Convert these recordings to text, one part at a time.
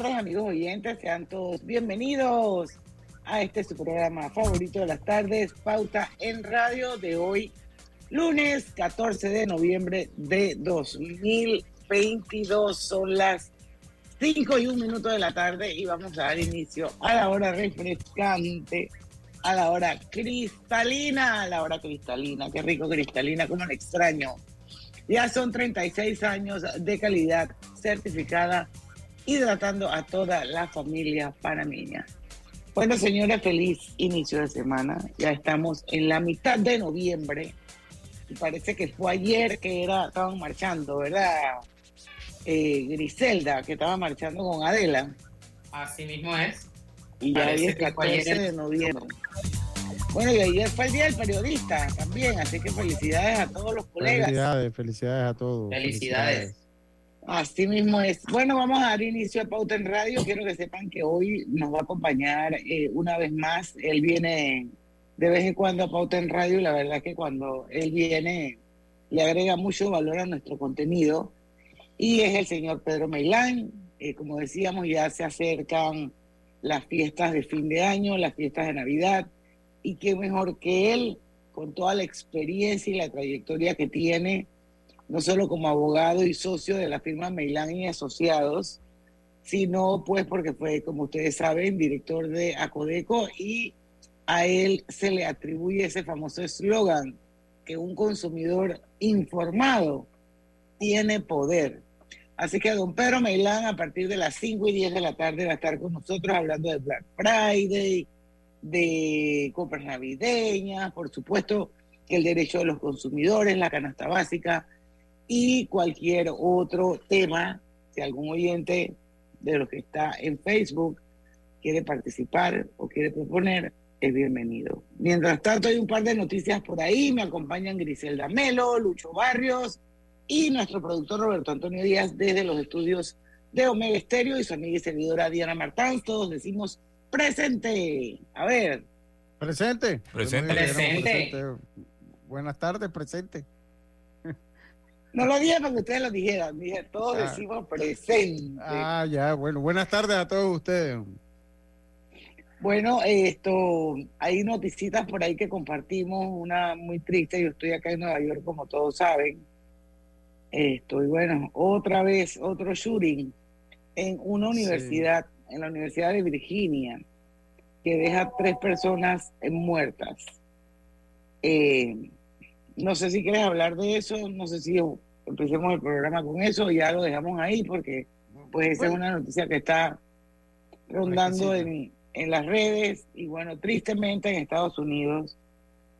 Tardes amigos oyentes, sean todos bienvenidos a este su programa favorito de las tardes, Pauta en Radio de hoy, lunes 14 de noviembre de 2022. Son las 5 y un minuto de la tarde y vamos a dar inicio a la hora refrescante, a la hora cristalina, a la hora cristalina. Qué rico cristalina, como lo extraño. Ya son 36 años de calidad certificada, hidratando a toda la familia panameña. Bueno, señores, feliz inicio de semana. Ya estamos en la mitad de noviembre. Y parece que fue ayer que era, estaban marchando, ¿verdad? eh, Griselda, que estaba marchando con Adela. Así mismo es. Y ya es 14 de noviembre. Bueno, y ayer fue el Día del Periodista también, así que felicidades a todos los colegas. Felicidades, felicidades a todos. Felicidades. Así mismo es. Bueno, vamos a dar inicio a Pauta en Radio. Quiero que sepan que hoy nos va a acompañar eh, una vez más. Él viene de vez en cuando a Pauta en Radio y la verdad que cuando él viene le agrega mucho valor a nuestro contenido y es el señor Pedro Meilán. Eh, como decíamos, ya se acercan las fiestas de fin de año, las fiestas de Navidad, y qué mejor que él, con toda la experiencia y la trayectoria que tiene, no solo como abogado y socio de la firma Meilán y Asociados, sino pues porque fue, como ustedes saben, director de Acodeco y a él se le atribuye ese famoso eslogan que un consumidor informado tiene poder. Así que don Pedro Meilán a partir de las 5 y 10 de la tarde va a estar con nosotros hablando de Black Friday, de compras navideñas, por supuesto el derecho de los consumidores, la canasta básica y cualquier otro tema. Si algún oyente de los que está en Facebook quiere participar o quiere proponer, es bienvenido. Mientras tanto, hay un par de noticias por ahí. Me acompañan Griselda Melo, Lucho Barrios y nuestro productor Roberto Antonio Díaz desde los estudios de Omega Estéreo y su amiga y servidora Diana Martán. Todos decimos presente. A ver. Presente. Presente. presente. Buenas tardes, presente. No lo dije para que ustedes lo dijeran, dije, todos ah. decimos presente. Ah, ya, bueno, buenas tardes a todos ustedes. Bueno, esto, hay noticitas por ahí que compartimos, una muy triste, yo estoy acá en Nueva York, como todos saben. Esto, y bueno, otra vez, otro shooting en una universidad, en la Universidad de Virginia, que deja tres personas muertas. Eh, no sé si quieres hablar de eso, no sé si empecemos el programa con eso ya lo dejamos ahí porque pues esa es una noticia que está rondando en, en, las redes y bueno, tristemente en Estados Unidos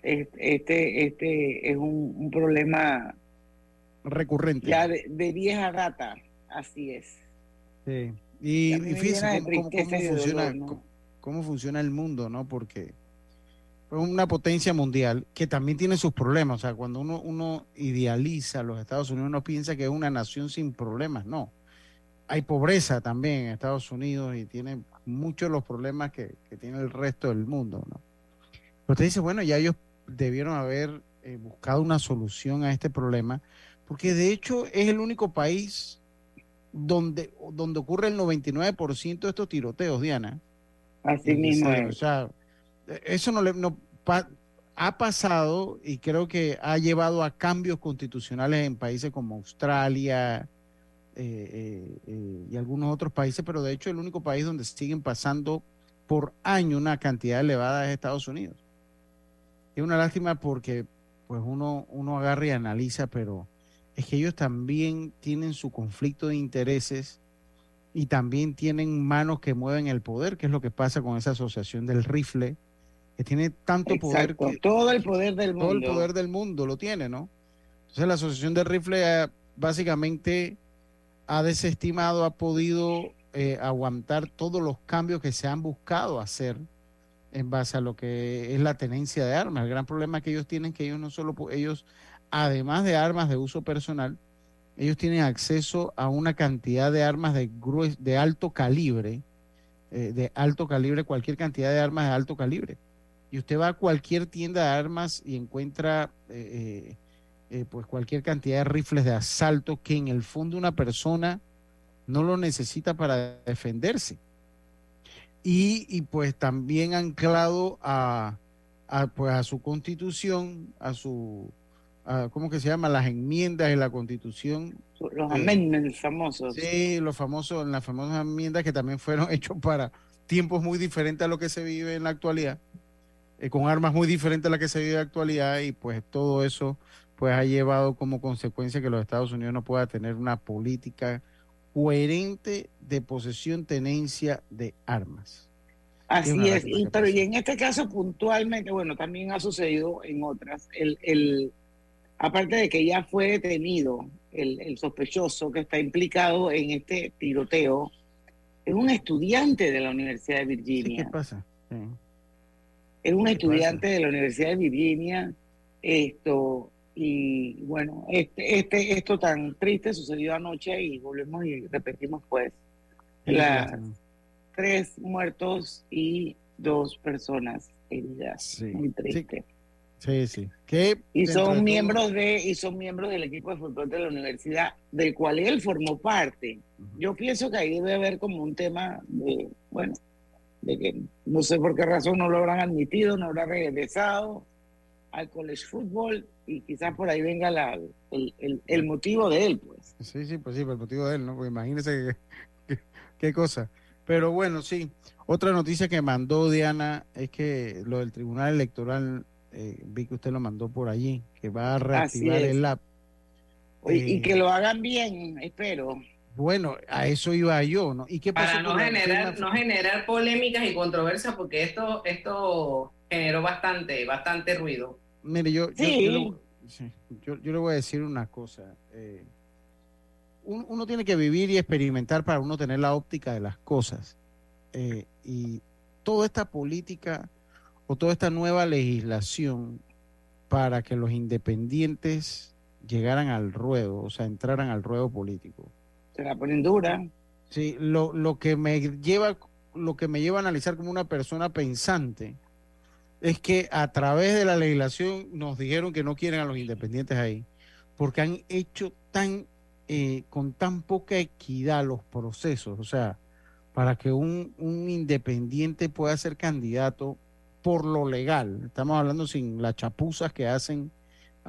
este, este es un, un problema recurrente. Ya de, vieja data, así es. Sí. Y, y fíjense cómo, funciona, cómo funciona el mundo, ¿no? Porque una potencia mundial que también tiene sus problemas. O sea, cuando uno, uno idealiza a los Estados Unidos, uno piensa que es una nación sin problemas. No. Hay pobreza también en Estados Unidos y tiene muchos de los problemas que, tiene el resto del mundo. ¿no? Pero usted dice, bueno, ya ellos debieron haber eh, buscado una solución a este problema, porque de hecho es el único país donde, donde ocurre el 99% de estos tiroteos, Diana. Así mismo. O sea, eso no le no, ha pasado y creo que ha llevado a cambios constitucionales en países como Australia eh, eh, eh, y algunos otros países, pero de hecho el único país donde siguen pasando por año una cantidad elevada es Estados Unidos. Es una lástima porque pues uno, uno agarra y analiza, pero es que ellos también tienen su conflicto de intereses y también tienen manos que mueven el poder, que es lo que pasa con esa asociación del rifle, que tiene tanto poder. todo el poder del mundo. Todo el poder del mundo lo tiene, ¿no? Entonces la Asociación de Rifle básicamente ha desestimado, ha podido eh, aguantar todos los cambios que se han buscado hacer en base a lo que es la tenencia de armas. El gran problema que ellos tienen es que ellos no solo, ellos, además de armas de uso personal, ellos tienen acceso a una cantidad de armas de, de alto calibre, eh, de alto calibre, cualquier cantidad de armas de alto calibre. Y usted va a cualquier tienda de armas y encuentra eh, eh, pues cualquier cantidad de rifles de asalto que en el fondo una persona no lo necesita para defenderse. Y, pues también anclado a, a, pues a su constitución, a su, ¿cómo que se llama? Las enmiendas de la constitución. Los amendments famosos. Sí, los famosos, las famosas enmiendas que también fueron hechos para tiempos muy diferentes a lo que se vive en la actualidad, eh, con armas muy diferentes a las que se vive en la actualidad y pues todo eso pues ha llevado como consecuencia que los Estados Unidos no pueda tener una política coherente de posesión, tenencia de armas. Así es, y, pero y en este caso puntualmente, bueno, también ha sucedido en otras, el, el, aparte de que ya fue detenido el, el sospechoso que está implicado en este tiroteo, es un estudiante de la Universidad de Virginia. ¿Qué pasa? Es un estudiante de la Universidad de Virginia, esto, y bueno, este, este, esto tan triste sucedió anoche y volvemos y repetimos pues las tres muertos y dos personas heridas. Muy triste. Sí, sí. y son miembros de y son miembros del equipo de fútbol de la universidad del cual él formó parte. Yo pienso que ahí debe haber como un tema de bueno, de que no sé por qué razón no lo habrán admitido, no habrá regresado al college football y quizás por ahí venga la, el, el, motivo de él, pues. Sí, sí, pues sí, el motivo de él, ¿no? Pues imagínese qué cosa. Pero bueno, sí. Otra noticia que mandó Diana es que lo del Tribunal Electoral, eh, vi que usted lo mandó por allí, que va a reactivar el app. y eh, que lo hagan bien, espero. Bueno, a eso iba yo, ¿no? ¿Y qué pasó Para no generar, no generar polémicas y controversias, porque esto, esto generó bastante, bastante ruido. Mire, yo, yo, le voy a decir una cosa. Eh, uno, tiene que vivir y experimentar para uno tener la óptica de las cosas. Eh, y toda esta política o toda esta nueva legislación para que los independientes llegaran al ruedo, o sea, entraran al ruedo político. Se la ponen dura. Sí, lo, lo que me lleva, lo que me lleva a analizar como una persona pensante es que a través de la legislación nos dijeron que no quieren a los independientes ahí, porque han hecho tan eh, con tan poca equidad los procesos, o sea, para que un, un independiente pueda ser candidato por lo legal, estamos hablando sin las chapuzas que hacen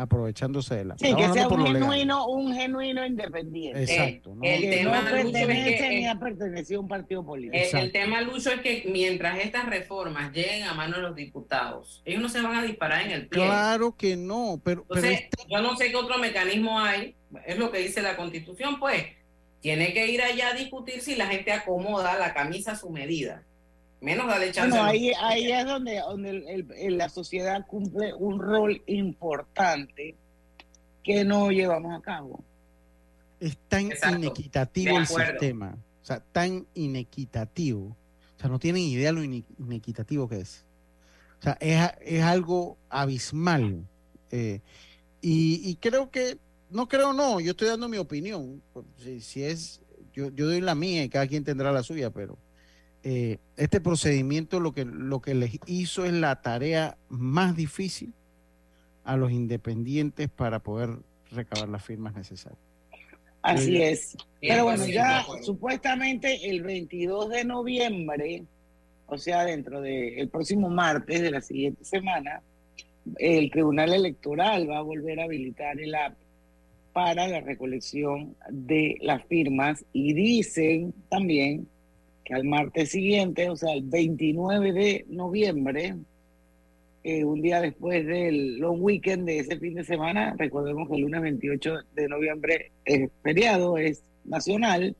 aprovechándose de la sí que sea un genuino un genuino independiente. Exacto el, tema no pertenece ni ha pertenecido a un partido político. el, tema Lucho es que mientras estas reformas lleguen a manos de los diputados ellos no se van a disparar en el pleno claro que no pero, Entonces, yo no sé qué otro mecanismo hay es lo que dice la constitución pues tiene que ir allá a discutir si la gente acomoda la camisa a su medida menos dale chance. Bueno, ahí, ahí es donde, donde la sociedad cumple un rol importante que no llevamos a cabo. Es tan inequitativo el sistema, o sea, tan inequitativo. O sea, no tienen idea lo inequitativo que es. O sea, es, es algo abismal. Eh, y, creo que, no creo no, yo estoy dando mi opinión. Si, si es, yo, yo doy la mía y cada quien tendrá la suya, pero eh, este procedimiento lo que, lo que les hizo es la tarea más difícil a los independientes para poder recabar las firmas necesarias. Así eh, es. Pero bueno, ya supuestamente el 22 de noviembre, o sea, dentro del próximo martes de la siguiente semana, el Tribunal Electoral va a volver a habilitar el app para la recolección de las firmas y dicen también al martes siguiente, o sea, el 29 de noviembre, eh, un día después del long weekend de ese fin de semana, recordemos que el lunes 28 de noviembre es feriado, es nacional,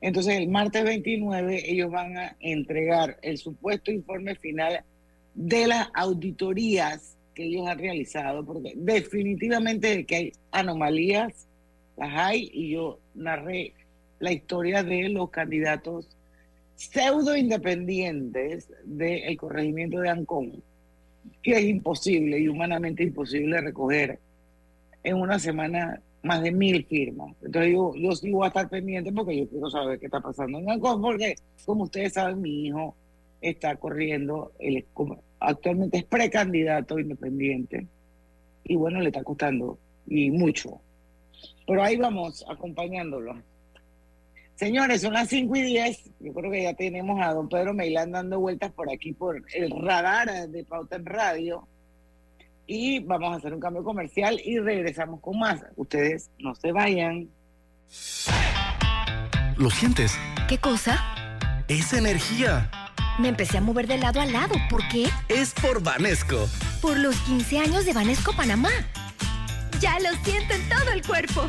entonces el martes 29 ellos van a entregar el supuesto informe final de las auditorías que ellos han realizado, porque definitivamente que hay anomalías, las hay, y yo narré la historia de los candidatos pseudo independientes del corregimiento de Ancón, que es imposible y humanamente imposible recoger en una semana más de mil firmas. Entonces yo, yo sí voy a estar pendiente porque yo quiero saber qué está pasando en Ancón, porque como ustedes saben, mi hijo está corriendo, él actualmente es precandidato independiente y bueno, le está costando y mucho. Pero ahí vamos acompañándolo. Señores, son las 5 y 10. Yo creo que ya tenemos a don Pedro Meilán dando vueltas por aquí por el radar de Pauta en Radio. Y vamos a hacer un cambio comercial y regresamos con más. Ustedes no se vayan. ¿Lo sientes? ¿Qué cosa? Es energía. Me empecé a mover de lado a lado. ¿Por qué? Es por Vanesco. Por los 15 años de Vanesco Panamá. Ya lo siento en todo el cuerpo.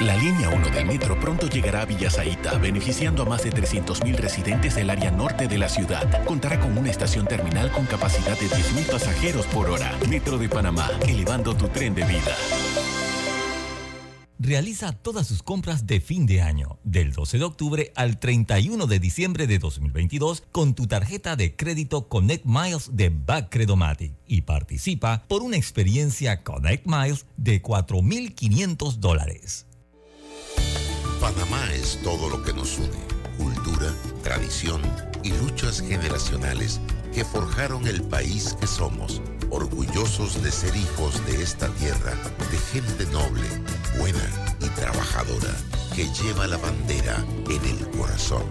La línea 1 del metro pronto llegará a Villasaita, beneficiando a más de 300.000 residentes del área norte de la ciudad. Contará con una estación terminal con capacidad de 10.000 pasajeros por hora. Metro de Panamá, elevando tu tren de vida. Realiza todas sus compras de fin de año, del 12 de octubre al 31 de diciembre de 2022, con tu tarjeta de crédito Connect Miles de Backcredomatic y participa por una experiencia Connect Miles de 4.500 dólares. Panamá es todo lo que nos une, cultura, tradición y luchas generacionales que forjaron el país que somos, orgullosos de ser hijos de esta tierra, de gente noble, buena y trabajadora, que lleva la bandera en el corazón.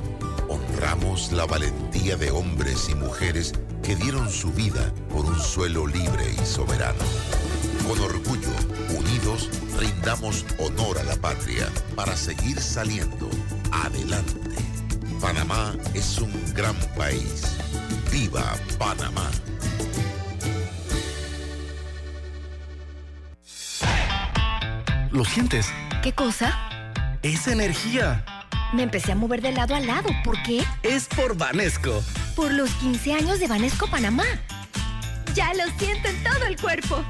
Honramos la valentía de hombres y mujeres que dieron su vida por un suelo libre y soberano. Con orgullo, unidos, rindamos honor a la patria para seguir saliendo adelante. Panamá es un gran país. ¡Viva Panamá! ¿Lo sientes? ¿Qué cosa? Es energía. Me empecé a mover de lado a lado. ¿Por qué? Es por Vanesco. Por los 15 años de Vanesco Panamá. Ya lo siento en todo el cuerpo.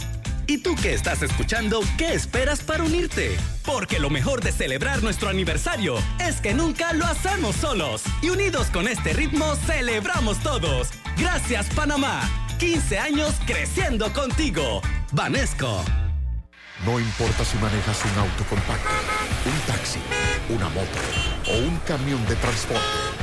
¿Y tú que estás escuchando, qué esperas para unirte? Porque lo mejor de celebrar nuestro aniversario es que nunca lo hacemos solos. Y unidos con este ritmo, celebramos todos. Gracias Panamá. 15 años creciendo contigo. Vanesco. No importa si manejas un auto compacto, un taxi, una moto o un camión de transporte.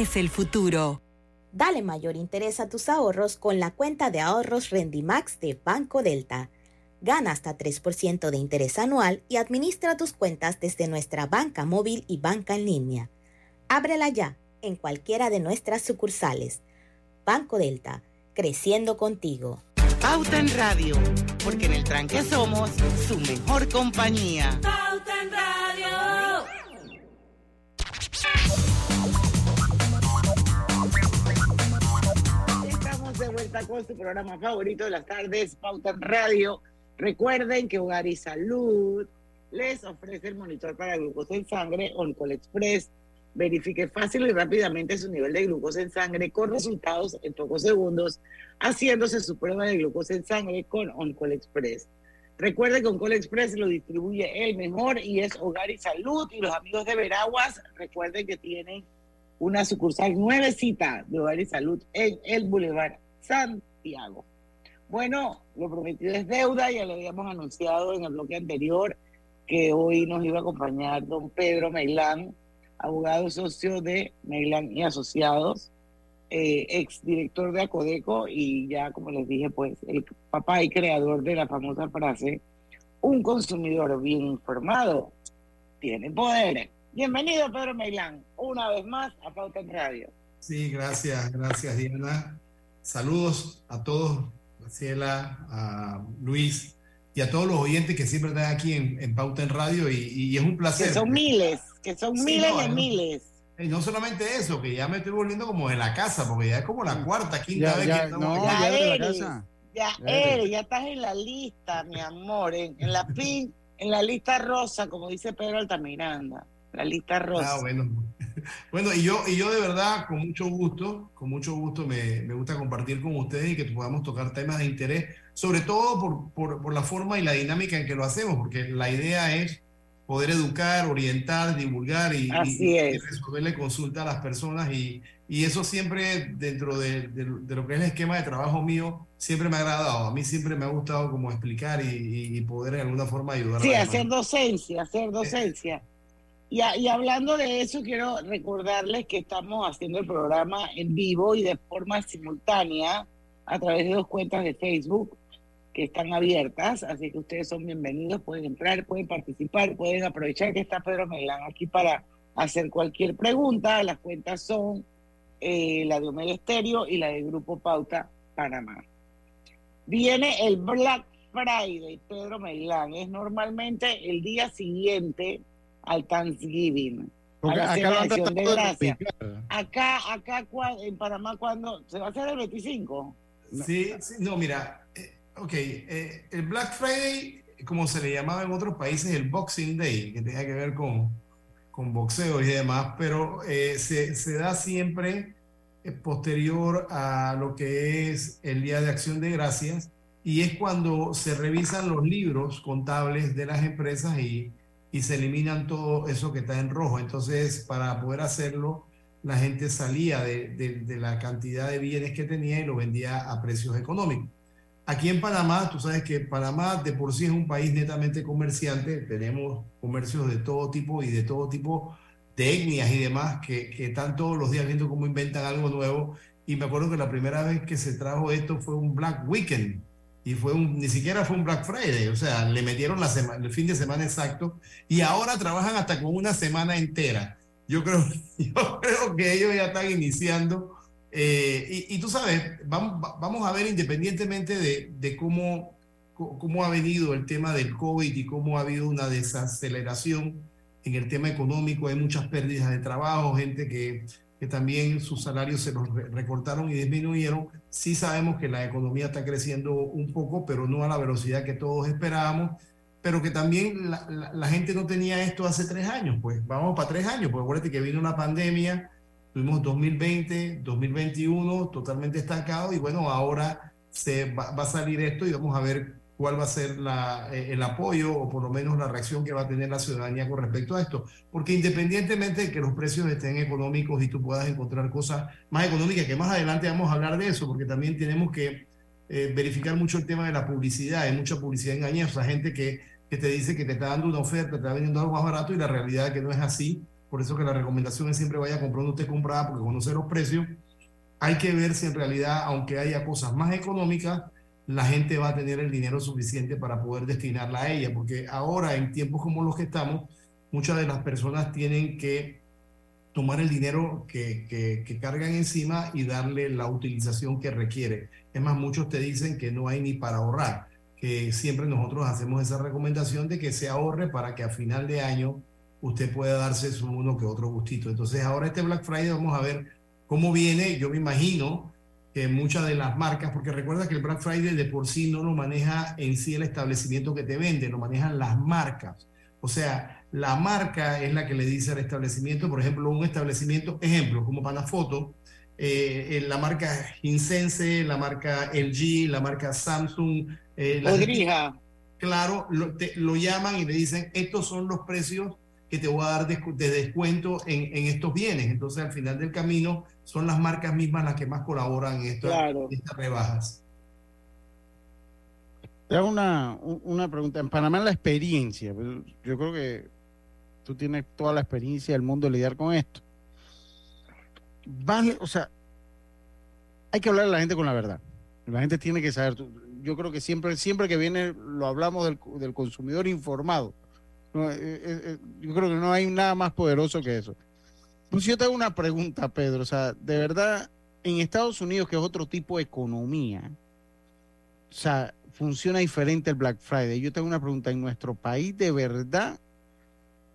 es el futuro. Dale mayor interés a tus ahorros con la cuenta de ahorros Rendimax de Banco Delta. Gana hasta 3% de interés anual y administra tus cuentas desde nuestra banca móvil y banca en línea. Ábrela ya en cualquiera de nuestras sucursales. Banco Delta, creciendo contigo. Pauta en Radio, porque en el tranque somos su mejor compañía. Pauta en Radio. Con su programa favorito de las tardes, Pauta Radio Recuerden que Hogar y Salud les ofrece el monitor para glucosa en sangre Oncol Express. Verifique fácil y rápidamente su nivel de glucosa en sangre con resultados en pocos segundos, haciéndose su prueba de glucosa en sangre con Oncol Express. Recuerde que Oncol Express lo distribuye el mejor y es Hogar y Salud. Y los amigos de Veraguas, recuerden que tienen una sucursal nuevecita de Hogar y Salud en el Boulevard Santiago. Bueno, lo prometido es deuda, ya lo habíamos anunciado en el bloque anterior que hoy nos iba a acompañar don Pedro Meilán, abogado socio de Meilán y Asociados, eh, ex director de Acodeco y ya, como les dije, pues el papá y creador de la famosa frase, un consumidor bien informado tiene poder. Bienvenido, Pedro Meilán, una vez más a Pauta en Radio. Sí, gracias, gracias, Diana. Saludos a todos Ciela, a Luis y a todos los oyentes que siempre están aquí en, Pauta en Radio y, es un placer. Que son miles, que son miles de miles. Y no solamente eso, que ya me estoy volviendo como de la casa, porque ya es como la cuarta, quinta vez que estamos no, ya, eres, ya, eres, ya estás en la lista, mi amor, en, la pin, en la lista rosa, como dice Pedro Altamiranda, la lista rosa. Ah, bueno. Bueno, y yo, y yo de verdad, con mucho gusto, con mucho gusto me, me gusta compartir con ustedes y que podamos tocar temas de interés, sobre todo por, por, por, la forma y la dinámica en que lo hacemos, porque la idea es poder educar, orientar, divulgar y, resolverle consulta a las personas y, y eso siempre dentro de, de, lo que es el esquema de trabajo mío, siempre me ha agradado. A mí siempre me ha gustado como explicar y, y poder de alguna forma ayudar. Sí, hacer docencia, hacer docencia. Y, hablando de eso, quiero recordarles que estamos haciendo el programa en vivo y de forma simultánea a través de dos cuentas de Facebook que están abiertas, así que ustedes son bienvenidos, pueden entrar, pueden participar, pueden aprovechar que está Pedro Melán aquí para hacer cualquier pregunta. Las cuentas son eh, la de Omega Estéreo y la del Grupo Pauta Panamá. Viene el Black Friday, Pedro Melán, es normalmente el día siguiente al Thanksgiving. a la acá de gracia. Acá, acá en Panamá, cuando se va a hacer el 25? Sí, sí no, mira, eh, ok, eh, el Black Friday, como se le llamaba en otros países, el Boxing Day, que tenía que ver con, con boxeo y demás, pero eh, se, se, da siempre posterior a lo que es el Día de Acción de Gracias, y es cuando se revisan los libros contables de las empresas y y se eliminan todo eso que está en rojo. Entonces, para poder hacerlo, la gente salía de, de, la cantidad de bienes que tenía y lo vendía a precios económicos. Aquí en Panamá, tú sabes que Panamá de por sí es un país netamente comerciante, tenemos comercios de todo tipo y de todo tipo de etnias y demás que, que están todos los días viendo cómo inventan algo nuevo. Y me acuerdo que la primera vez que se trajo esto fue un Black Weekend, y fue un, ni siquiera fue un Black Friday, o sea, le metieron la semana, el fin de semana exacto y ahora trabajan hasta con una semana entera. Yo creo, yo creo que ellos ya están iniciando. Eh, y, tú sabes, vamos, vamos a ver independientemente de, de, cómo, cómo ha venido el tema del COVID y cómo ha habido una desaceleración en el tema económico, hay muchas pérdidas de trabajo, gente que que también sus salarios se los recortaron y disminuyeron. Sí sabemos que la economía está creciendo un poco, pero no a la velocidad que todos esperábamos, pero que también la, gente no tenía esto hace tres años, pues vamos para tres años, porque acuérdate que vino una pandemia, tuvimos 2020, 2021 totalmente estancado y bueno, ahora se va, va a salir esto y vamos a ver cuál va a ser eh, el apoyo o por lo menos la reacción que va a tener la ciudadanía con respecto a esto. Porque independientemente de que los precios estén económicos y tú puedas encontrar cosas más económicas, que más adelante vamos a hablar de eso, porque también tenemos que eh, verificar mucho el tema de la publicidad. Hay mucha publicidad engañosa, gente que, que te dice que te está dando una oferta, te está vendiendo algo más barato y la realidad es que no es así. Por eso que la recomendación es siempre vaya comprando usted comprada porque conoce los precios. Hay que ver si en realidad, aunque haya cosas más económicas, la gente va a tener el dinero suficiente para poder destinarla a ella, porque ahora en tiempos como los que estamos, muchas de las personas tienen que tomar el dinero que, que, cargan encima y darle la utilización que requiere. Es más, muchos te dicen que no hay ni para ahorrar, que siempre nosotros hacemos esa recomendación de que se ahorre para que a final de año usted pueda darse su uno que otro gustito. Entonces ahora este Black Friday vamos a ver cómo viene. Yo me imagino que muchas de las marcas, porque recuerda que el Black Friday de por sí no lo maneja en sí el establecimiento que te vende, lo manejan las marcas. O sea, la marca es la que le dice al establecimiento, por ejemplo, un establecimiento, ejemplo, como Panafoto, eh, la marca Hinsense, la marca LG, la marca Samsung. Eh, claro, lo, lo llaman y le dicen, estos son los precios que te voy a dar de, descuento en, en, estos bienes. Entonces, al final del camino, son las marcas mismas las que más colaboran en, estas rebajas. Te hago una, una pregunta. En Panamá, la experiencia, pues, yo creo que tú tienes toda la experiencia del mundo de lidiar con esto. Vale, o sea, hay que hablar a la gente con la verdad. La gente tiene que saber. Yo creo que siempre, siempre que viene, lo hablamos del, del consumidor informado no, eh, eh, eh, yo creo que no hay nada más poderoso que eso. Pues yo te hago una pregunta, Pedro. O sea, de verdad, en Estados Unidos, que es otro tipo de economía, o sea, funciona diferente el Black Friday. Yo tengo una pregunta. En nuestro país, de verdad,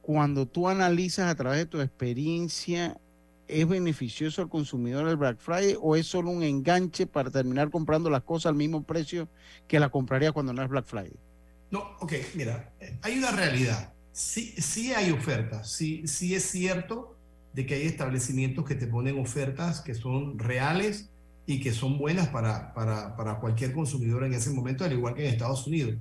cuando tú analizas a través de tu experiencia, ¿es beneficioso al consumidor el Black Friday o es solo un enganche para terminar comprando las cosas al mismo precio que la compraría cuando no es Black Friday? No, ok, mira, hay una realidad. Sí, sí hay ofertas, sí, sí es cierto de que hay establecimientos que te ponen ofertas que son reales y que son buenas para, para, para cualquier consumidor en ese momento, al igual que en Estados Unidos.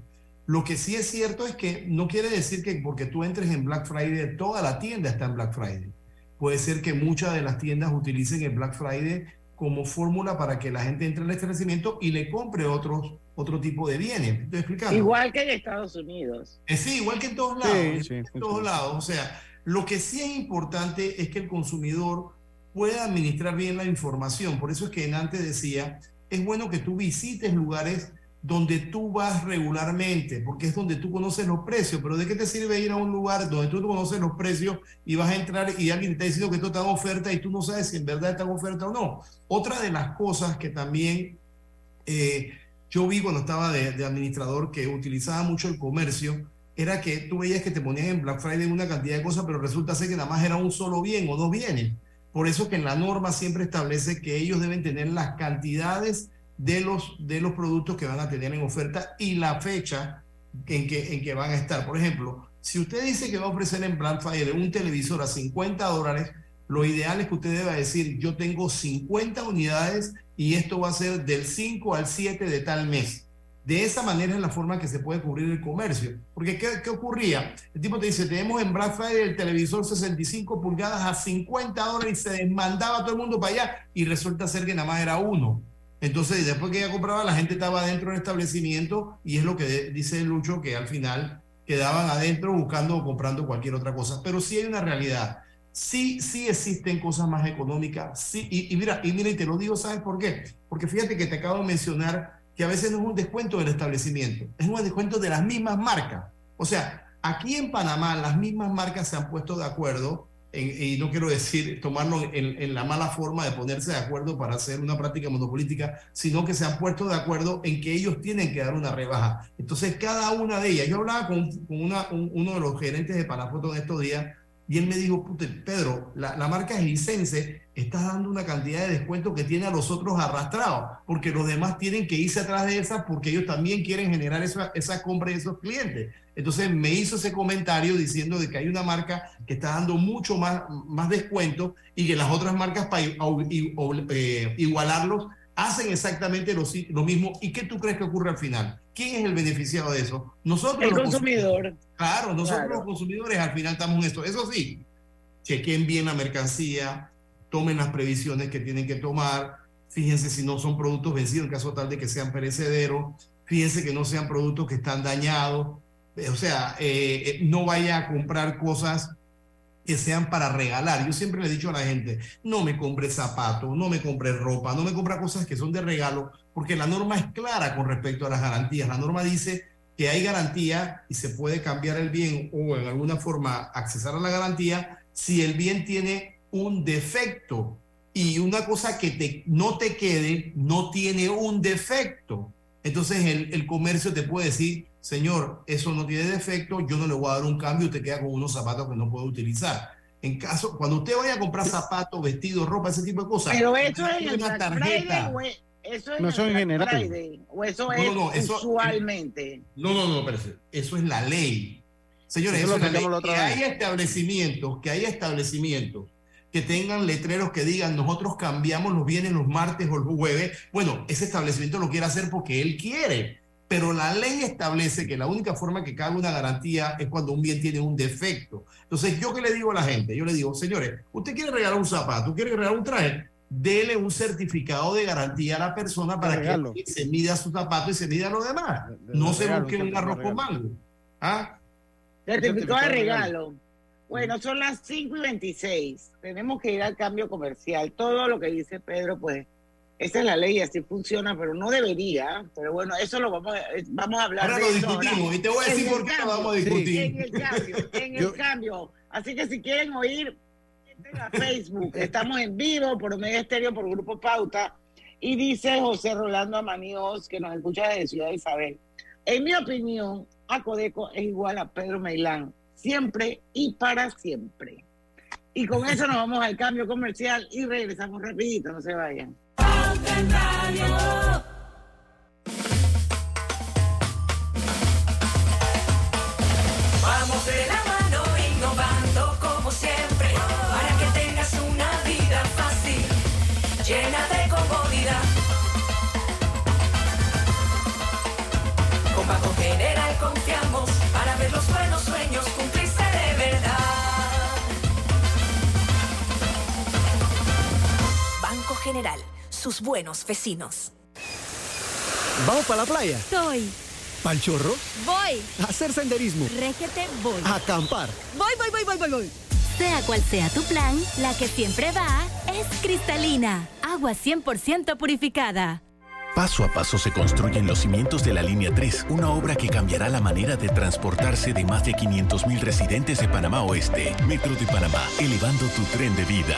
Lo que sí es cierto es que no quiere decir que porque tú entres en Black Friday, toda la tienda está en Black Friday. Puede ser que muchas de las tiendas utilicen el Black Friday como fórmula para que la gente entre al establecimiento y le compre otros, otro tipo de bienes. ¿Estoy explicando? Igual que en Estados Unidos. Eh, sí, igual que en todos lados. en todos lados. O sea, lo que sí es importante es que el consumidor pueda administrar bien la información. Por eso es que antes decía, es bueno que tú visites lugares donde tú vas regularmente, porque es donde tú conoces los precios, pero ¿de qué te sirve ir a un lugar donde tú no conoces los precios y vas a entrar y alguien te está diciendo que esto está en oferta y tú no sabes si en verdad está en oferta o no? Otra de las cosas que también eh, yo vi cuando estaba de, administrador que utilizaba mucho el comercio, era que tú veías que te ponían en Black Friday una cantidad de cosas, pero resulta ser que nada más era un solo bien o dos bienes. Por eso que en la norma siempre establece que ellos deben tener las cantidades de los, de los productos que van a tener en oferta y la fecha en que, en que van a estar. Por ejemplo, si usted dice que va a ofrecer en Black Friday un televisor a 50 dólares, lo ideal es que usted deba decir, yo tengo 50 unidades y esto va a ser del 5 al 7 de tal mes. De esa manera es la forma que se puede cubrir el comercio. Porque ¿qué, ¿qué, ocurría? El tipo te dice, tenemos en Black Friday el televisor 65 pulgadas a 50 dólares y se desmandaba todo el mundo para allá y resulta ser que nada más era uno. Entonces, después que ella compraba, la gente estaba dentro del establecimiento y es lo que dice Lucho, que al final quedaban adentro buscando o comprando cualquier otra cosa. Pero sí hay una realidad. Sí, sí existen cosas más económicas. Sí, y, mira, y mira, y te lo digo, ¿sabes por qué? Porque fíjate que te acabo de mencionar que a veces no es un descuento del establecimiento, es un descuento de las mismas marcas. O sea, aquí en Panamá las mismas marcas se han puesto de acuerdo y no quiero decir tomarlo en, la mala forma de ponerse de acuerdo para hacer una práctica monopolítica, sino que se han puesto de acuerdo en que ellos tienen que dar una rebaja. Entonces, cada una de ellas, yo hablaba con, uno de los gerentes de Panafoto en estos días, y él me dijo, Pedro, la, la marca license está dando una cantidad de descuento que tiene a los otros arrastrados, porque los demás tienen que irse atrás de esa porque ellos también quieren generar esa, esa compra de esos clientes. Entonces me hizo ese comentario diciendo de que hay una marca que está dando mucho más, más descuento y que las otras marcas para eh, igualarlos hacen exactamente lo, lo, mismo. ¿Y qué tú crees que ocurre al final? ¿Quién es el beneficiado de eso? Nosotros. El consumidor. Claro, nosotros los consumidores al final estamos en esto. Eso sí, chequen bien la mercancía, tomen las previsiones que tienen que tomar, fíjense si no son productos vencidos en caso tal de que sean perecederos, fíjense que no sean productos que están dañados, o sea, eh, eh, no vaya a comprar cosas que sean para regalar. Yo siempre le he dicho a la gente, no me compre zapatos, no me compre ropa, no me compre cosas que son de regalo, porque la norma es clara con respecto a las garantías. La norma dice que hay garantía y se puede cambiar el bien o en alguna forma accesar a la garantía si el bien tiene un defecto y una cosa que te, no te quede no tiene un defecto. Entonces el, el, comercio te puede decir, señor, eso no tiene defecto, yo no le voy a dar un cambio, te queda con unos zapatos que no puede utilizar. En caso, cuando usted vaya a comprar zapatos, vestidos, ropa, ese tipo de cosas. Pero eso es una tarjeta. Eso es no, eso en general. Friday, o eso es no, eso, usualmente. No, no, no, pero eso es la ley. Señores, eso, eso es la ley. Que hay establecimientos, que hay establecimientos que tengan letreros que digan nosotros cambiamos los bienes los martes o los jueves. Bueno, ese establecimiento lo quiere hacer porque él quiere, pero la ley establece que la única forma que cabe una garantía es cuando un bien tiene un defecto. Entonces, ¿yo qué le digo a la gente? Yo le digo, señores, usted quiere regalar un zapato, quiere regalar un traje, dele un certificado de garantía a la persona para que se mida su zapato y se mida lo demás. no se busque un arroz con mango. ¿Ah? Certificado de regalo. Bueno, son las 5 y 26. Tenemos que ir al cambio comercial. Todo lo que dice Pedro, pues, esa es la ley, así funciona, pero no debería. Pero bueno, eso lo vamos a, vamos a hablar. Ahora lo discutimos y te voy a decir por qué lo vamos a discutir. En el cambio, en el cambio. Así que si quieren oír, a Facebook. Estamos en vivo por Omega Estéreo, por Grupo Pauta. Y dice José Rolando Amaníos, que nos escucha desde Ciudad Isabel. En mi opinión, Acodeco es igual a Pedro Meilán, siempre y para siempre. Y con eso nos vamos al cambio comercial y regresamos rapidito, no se vayan. Vamos de la mano innovando como siempre, para que tengas una vida fácil, llena de comodidad. Con Banco General confiamos para ver los buenos sueños cumplirse de verdad. Banco General, sus buenos vecinos. ¿Vamos para la playa? Soy. ¿Pal chorro? Voy. A hacer senderismo. Régete, voy. A acampar. Voy, voy, voy, voy, voy, voy. Sea cual sea tu plan, la que siempre va es cristalina. Agua 100% purificada. Paso a paso se construyen los cimientos de la Línea 3, una obra que cambiará la manera de transportarse de más de 500.000 residentes de Panamá Oeste. Metro de Panamá, elevando tu tren de vida.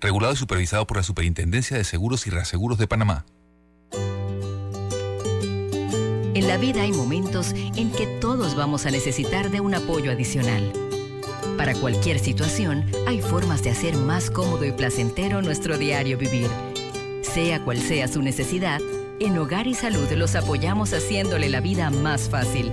Regulado y supervisado por la Superintendencia de Seguros y Reaseguros de Panamá. En la vida hay momentos en que todos vamos a necesitar de un apoyo adicional. Para cualquier situación, hay formas de hacer más cómodo y placentero nuestro diario vivir. Sea cual sea su necesidad, en Hogar y Salud los apoyamos haciéndole la vida más fácil,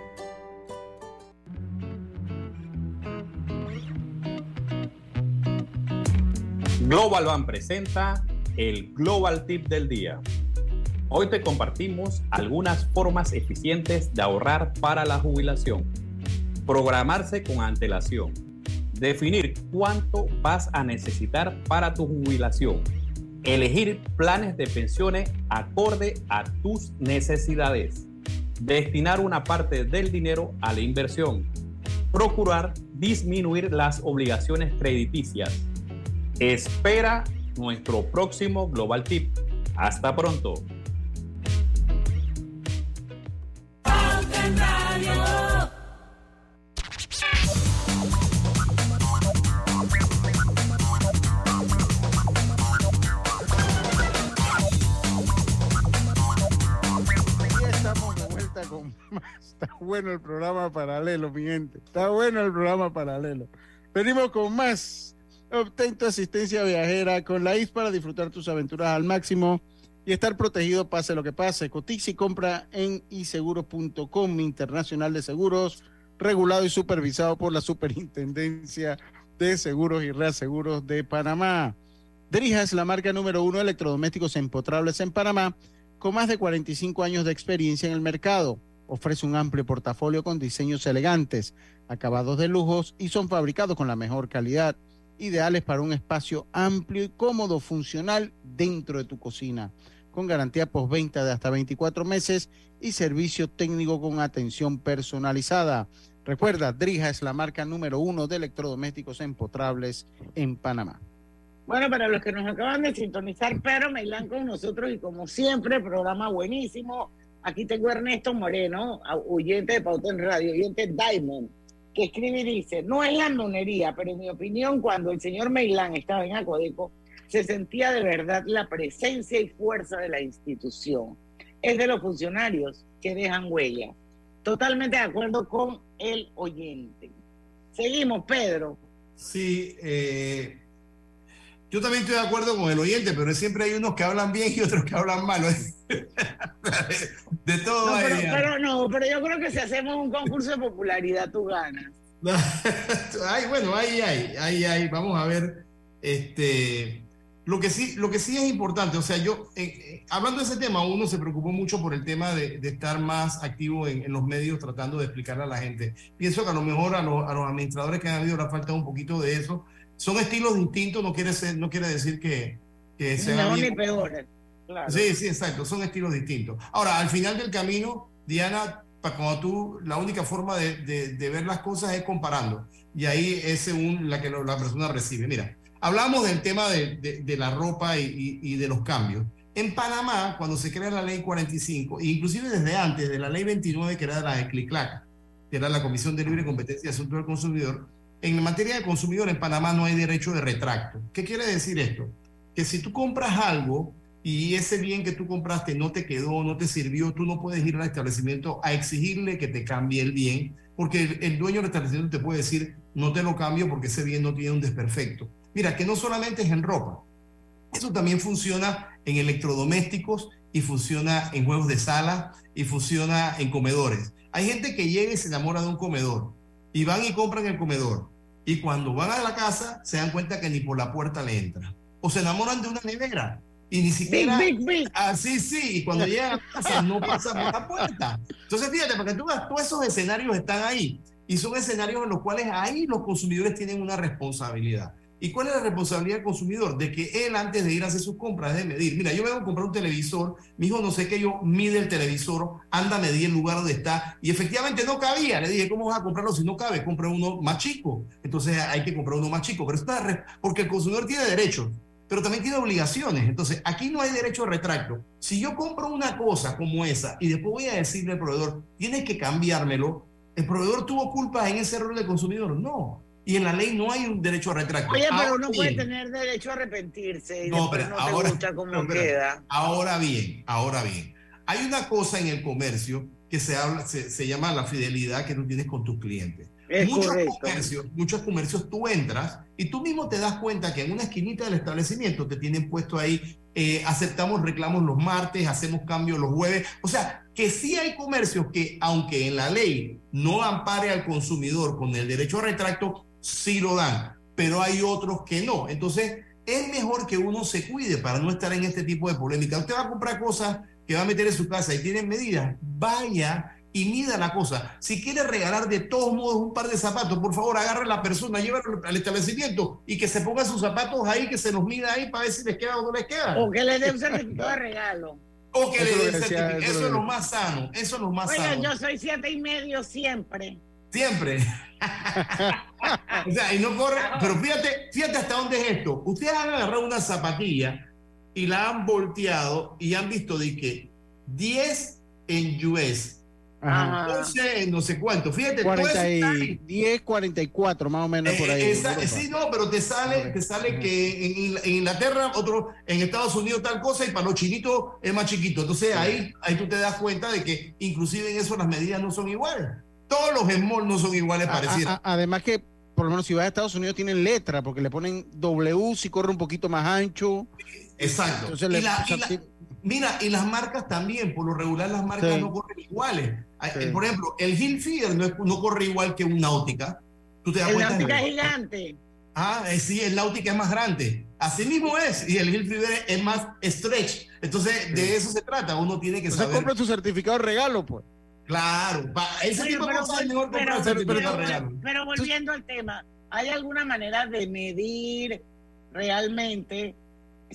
Global Ban presenta el Global Tip del Día. Hoy te compartimos algunas formas eficientes de ahorrar para la jubilación. Programarse con antelación. Definir cuánto vas a necesitar para tu jubilación. Elegir planes de pensiones acorde a tus necesidades. Destinar una parte del dinero a la inversión. procurar disminuir las obligaciones crediticias. Espera nuestro próximo Global Tip. Hasta pronto. Está bueno el programa paralelo, mi gente. Está bueno el programa paralelo. Venimos con más. Obtén tu asistencia viajera con la IS para disfrutar tus aventuras al máximo y estar protegido pase lo que pase. Cotiza y compra en iseguros.com internacional de seguros, regulado y supervisado por la Superintendencia de Seguros y Reaseguros de Panamá. Drija es la marca número uno de electrodomésticos empotrables en Panamá, con más de 45 años de experiencia en el mercado ofrece un amplio portafolio con diseños elegantes, acabados de lujos y son fabricados con la mejor calidad, ideales para un espacio amplio y cómodo, funcional dentro de tu cocina, con garantía postventa de hasta 24 meses y servicio técnico con atención personalizada. Recuerda, Drija es la marca número uno de electrodomésticos empotrables en Panamá. Bueno, para los que nos acaban de sintonizar, pero Meilán con nosotros y como siempre, programa buenísimo Aquí tengo Ernesto Moreno, oyente de Pauta en Radio, oyente Diamond, que escribe y dice, no es la monería, pero en mi opinión, cuando el señor Meilán estaba en Acodeco, se sentía de verdad la presencia y fuerza de la institución. Es de los funcionarios que dejan huella. Totalmente de acuerdo con el oyente. Seguimos, Pedro. Sí, eh, yo también estoy de acuerdo con el oyente, pero siempre hay unos que hablan bien y otros que hablan mal. de todo. No, pero, no, pero yo creo que si hacemos un concurso de popularidad, tú ganas. ay, bueno, ahí hay, ahí hay. Vamos a ver. Este, lo que sí, lo que sí es importante, o sea, yo, eh, eh, hablando de ese tema, uno se preocupó mucho por el tema de, estar más activo en, los medios tratando de explicarle a la gente. Pienso que a lo mejor a, los, a los administradores que han habido le falta un poquito de eso son estilos distintos, no quiere, ser, no quiere decir que, que sean... ni peores. Sí, sí, exacto, son estilos distintos. Ahora, al final del camino, Diana, cuando tú, la única forma de, de, ver las cosas es comparando. Y ahí es según la que la persona recibe. Mira, hablamos del tema de, de la ropa y, y, de los cambios. En Panamá, cuando se crea la ley 45, e inclusive desde antes de la ley 29, que era de la de CLICLAC, que era la Comisión de Libre Competencia y Asuntos del Consumidor, en materia de consumidor en Panamá no hay derecho de retracto. ¿Qué quiere decir esto? Que si tú compras algo y ese bien que tú compraste no te quedó, no te sirvió, tú no puedes ir al establecimiento a exigirle que te cambie el bien, porque el, dueño del establecimiento te puede decir, no te lo cambio porque ese bien no tiene un desperfecto. Mira, que no solamente es en ropa, eso también funciona en electrodomésticos y funciona en juegos de sala y funciona en comedores. Hay gente que llega y se enamora de un comedor y van y compran el comedor y cuando van a la casa se dan cuenta que ni por la puerta le entra. O se enamoran de una nevera y ni siquiera... Así sí, y cuando llegan a la casa no pasa por la puerta. Entonces fíjate, porque tú todos esos escenarios están ahí y son escenarios en los cuales ahí los consumidores tienen una responsabilidad. ¿Y cuál es la responsabilidad del consumidor? De que él antes de ir a hacer sus compras debe medir. Mira, yo vengo a comprar un televisor, mi hijo no sé qué, yo mide el televisor, anda a medir el lugar donde está y efectivamente no cabía. Le dije, ¿cómo vas a comprarlo si no cabe? Compra uno más chico. Entonces hay que comprar uno más chico. Pero está porque el consumidor tiene derechos, pero también tiene obligaciones. Entonces aquí no hay derecho a retracto. Si yo compro una cosa como esa y después voy a decirle al proveedor, tienes que cambiármelo, ¿el proveedor tuvo culpa en ese rol de consumidor? No y en la ley no hay un derecho a retracto. Oye, pero uno puede tener derecho a arrepentirse y no, pero no ahora, gusta cómo queda. Ahora bien, ahora bien, hay una cosa en el comercio que se habla, se, llama la fidelidad que tú tienes con tus clientes. muchos comercios, muchos comercios tú entras y tú mismo te das cuenta que en una esquinita del establecimiento te tienen puesto ahí, eh, aceptamos reclamos los martes, hacemos cambios los jueves. O sea, que sí hay comercios que, aunque en la ley no ampare al consumidor con el derecho a retracto, sí lo dan, pero hay otros que no. Entonces, es mejor que uno se cuide para no estar en este tipo de polémica. Usted va a comprar cosas que va a meter en su casa y tiene medidas, vaya y mida la cosa. Si quiere regalar de todos modos un par de zapatos, por favor, agarre a la persona, llévalo al establecimiento y que se ponga sus zapatos ahí, que se los mida ahí para ver si les queda o no les queda. O que le dé un certificado de regalo. O que le dé certificado. Eso, es lo más sano. Eso es lo más sano. yo soy siete y medio siempre. Siempre. o sea, y no corre. Pero fíjate, fíjate hasta dónde es esto. Ustedes han agarrado una zapatilla y la han volteado y han visto de que 10 en US. Ajá. 11 en no sé cuánto. Fíjate, 40 todo eso está y ahí. 10, 44 más o menos por ahí. Eh, en esa- sí, no, pero te sale, te sale que en Inglaterra, otro, en Estados Unidos tal cosa, y para los chinitos es más chiquito. Entonces ahí, ahí tú te das cuenta de que inclusive en eso las medidas no son iguales. Todos los small no son iguales, A- pareciera. a- a- además que, por lo menos si vas a Estados Unidos tienen letra, porque le ponen W si corre un poquito más ancho. Exacto. Entonces Y le- la- o sea, y la- ti- mira, y las marcas también, por lo regular las marcas Sí. no corren iguales. Hay- Sí. Por ejemplo, el Hilfiger no, no corre igual que un Náutica. Tú te das El cuenta. Náutica es gigante. Ah, eh, sí, el Náutica es más grande. Así mismo es. Y el Hilfiger es más stretch. Entonces, de eso se trata. Uno tiene que Entonces saber. compra tu certificado de regalo, pues. Claro, pa- ese Oye, tipo pero mejor pero- pero- pero- pero volviendo al tema, ¿hay alguna manera de medir realmente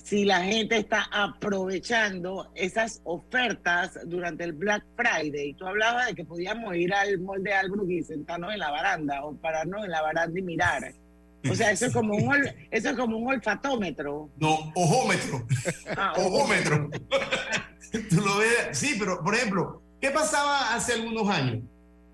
si la gente está aprovechando esas ofertas durante el Black Friday? Tú hablabas de que podíamos ir al mall de Albrook y sentarnos en la baranda o pararnos en la baranda y mirar. O sea, eso es como un, ol- eso es como un olfatómetro. No, ojómetro. Ah, ojómetro. Tú lo ves. Sí, pero por ejemplo, ¿qué pasaba hace algunos años?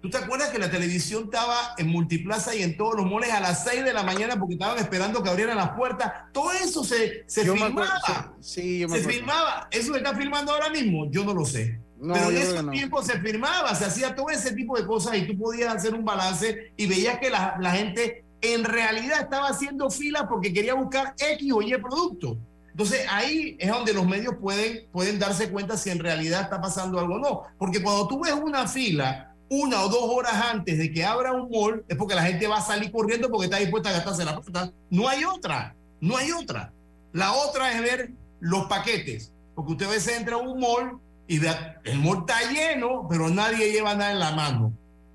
¿Tú te acuerdas que la televisión estaba en Multiplaza y en todos los moles a las 6 de la mañana porque estaban esperando que abrieran las puertas? Todo eso se, se Yo filmaba. acuerdo, sí, sí, yo me se acuerdo. filmaba. ¿Eso se está filmando ahora mismo? Yo no lo sé. No, Pero en esos no. tiempos se firmaba, se hacía todo ese tipo de cosas y tú podías hacer un balance y veías que la, la gente en realidad estaba haciendo filas porque quería buscar X o Y producto. Entonces ahí es donde los medios pueden, pueden darse cuenta si en realidad está pasando algo o no. Porque cuando tú ves una fila una o dos horas antes de que abra un mall, es porque la gente va a salir corriendo porque está dispuesta a gastarse la plata. No hay otra, no hay otra. La otra es ver los paquetes. Porque usted a veces entra a un mall y el mall está lleno, pero nadie lleva nada en la mano.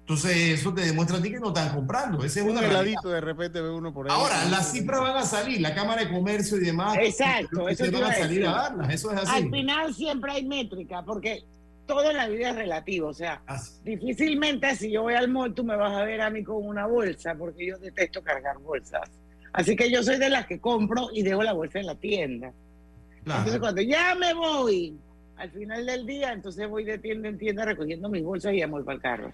Entonces eso te demuestra a ti que no están comprando. Esa es Un una realidad. heladito de repente ve uno por ahí. Ahora, las cifras van a salir, la Cámara de Comercio y demás. Exacto, eso van a salir a darlas, eso es así. Al final siempre hay métrica, porque todo en la vida es relativo. O sea, difícilmente si yo voy al mall tú me vas a ver a mí con una bolsa, porque yo detesto cargar bolsas. Así que yo soy de las que compro y dejo la bolsa en la tienda. Entonces cuando ya me voy, al final del día, entonces voy de tienda en tienda recogiendo mis bolsas y ya voy para el carro.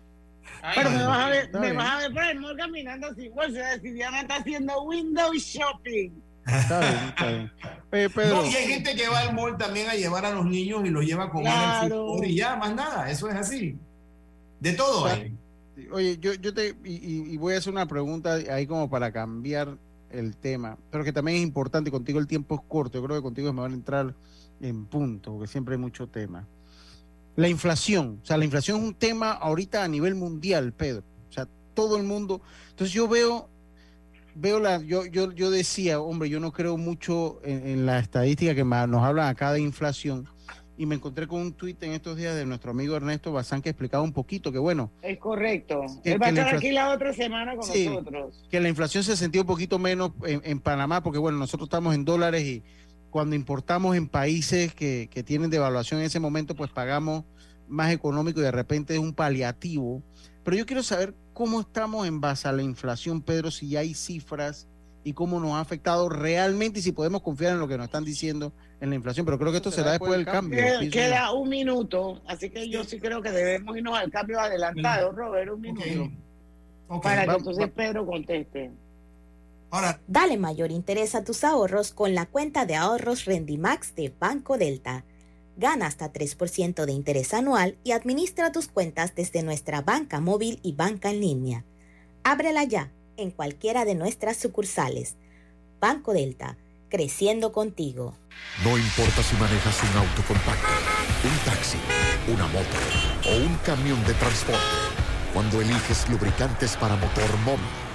Pero me vas a ver, me vas a ver por el mall caminando sin bolsa. Si Diana está haciendo window shopping. Está bien, está bien. Pe- Pedro, No, y hay gente que va al mall también a llevar a los niños y los lleva a comer al Claro. y ya, más nada, eso es así. De todo hay. Oye, yo, yo te y, y- y voy a hacer una pregunta ahí como para cambiar el tema, pero que también es importante, contigo el tiempo es corto, yo creo que contigo me van a entrar en punto, porque siempre hay mucho tema. La inflación, o sea, la inflación es un tema ahorita a nivel mundial, Pedro. O sea, todo el mundo. Entonces yo veo, veo la, yo, yo, yo decía, hombre, yo no creo mucho en, en la estadística que ma- nos hablan acá de inflación. Y me encontré con un tuit en estos días de nuestro amigo Ernesto Bazán que explicaba un poquito que bueno, Es correcto. Que- Él va a estar aquí la otra semana con Sí. nosotros. que la inflación se sentía un poquito menos en, en Panamá, porque bueno, nosotros estamos en dólares y cuando importamos en países que, que tienen devaluación en ese momento, pues pagamos más económico y de repente es un paliativo. Pero yo quiero saber cómo estamos en base a la inflación, Pedro, si hay cifras y cómo nos ha afectado realmente y si podemos confiar en lo que nos están diciendo en la inflación. Pero creo que esto será después del cambio. Queda, un minuto, así que yo sí creo que debemos irnos al cambio adelantado, Robert, un minuto. Para que entonces Pedro conteste. Dale mayor interés a tus ahorros con la cuenta de ahorros Rendimax de Banco Delta. Gana hasta 3% de interés anual y administra tus cuentas desde nuestra banca móvil y banca en línea. Ábrela ya en cualquiera de nuestras sucursales. Banco Delta, creciendo contigo. No importa si manejas un auto compacto, un taxi, una moto o un camión de transporte. Cuando eliges lubricantes para motor móvil,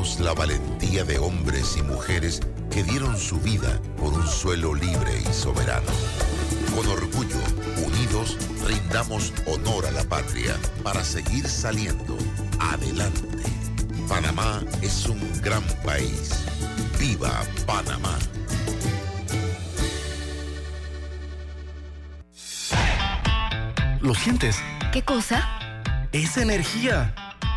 la valentía de hombres y mujeres que dieron su vida por un suelo libre y soberano. Con orgullo, unidos, rindamos honor a la patria para seguir saliendo adelante. Panamá es un gran país. ¡Viva Panamá! ¿Lo sientes? ¿Qué cosa? Es energía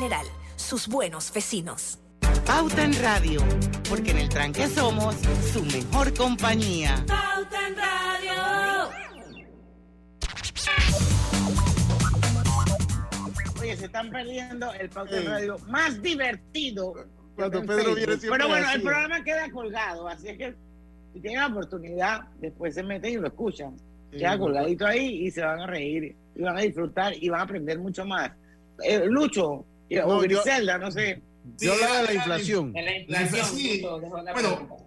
General, sus buenos vecinos. Pauta en Radio, porque en el tranque somos su mejor compañía. Pauta en Radio. Oye, se están perdiendo el Pauta en Radio más divertido. Cuando Pedro viene Pero bueno, el programa queda colgado, así es que si tienen la oportunidad, después se meten y lo escuchan. Queda colgadito ahí y se van a reír, y van a disfrutar y van a aprender mucho más. Eh, Lucho, o Griselda, no sé. Yo hablaba de la inflación. la inflación. bueno,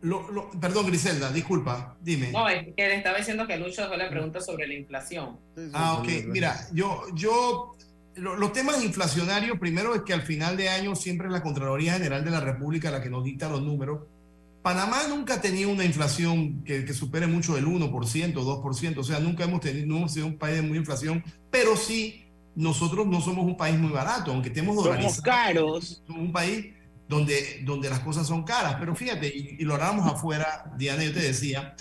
lo, perdón, Griselda, disculpa, dime. No, es que le estaba diciendo que Lucho dejó la pregunta sobre la inflación. Ah, ok. Mira, yo, yo, los temas inflacionarios, primero es que al final de año siempre es la Contraloría General de la República la que nos dicta los números. Panamá nunca ha tenido una inflación que, que supere mucho el 1%, 2%, o sea, nunca hemos tenido, no hemos sido un país de muy inflación, pero sí nosotros no somos un país muy barato, aunque estemos dolarizado. Somos caros. Somos un país donde, donde las cosas son caras. Pero fíjate, y, lo hablamos afuera, Diana, yo te decía,